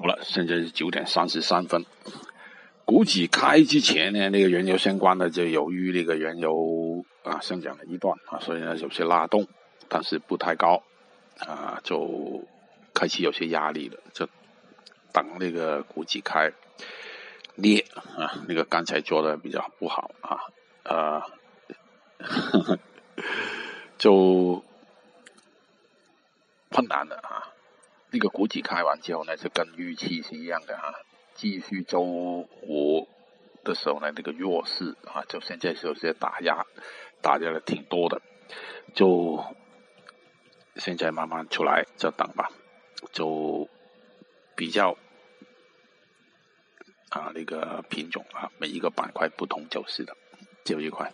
好了，现在是九点三十三分。股指开之前呢，那个原油相关的就由于那个原油啊上涨了一段啊，所以呢有些拉动，但是不太高啊，就开始有些压力了，就等那个股指开跌啊，那个刚才做的比较不好啊，呃，就困难了啊。那个股指开完之后呢，就跟预期是一样的哈，继续周五的时候呢，那个弱势啊，就现在是有些打压，打压的挺多的，就现在慢慢出来，就等吧，就比较啊那个品种啊，每一个板块不同走势的这一块。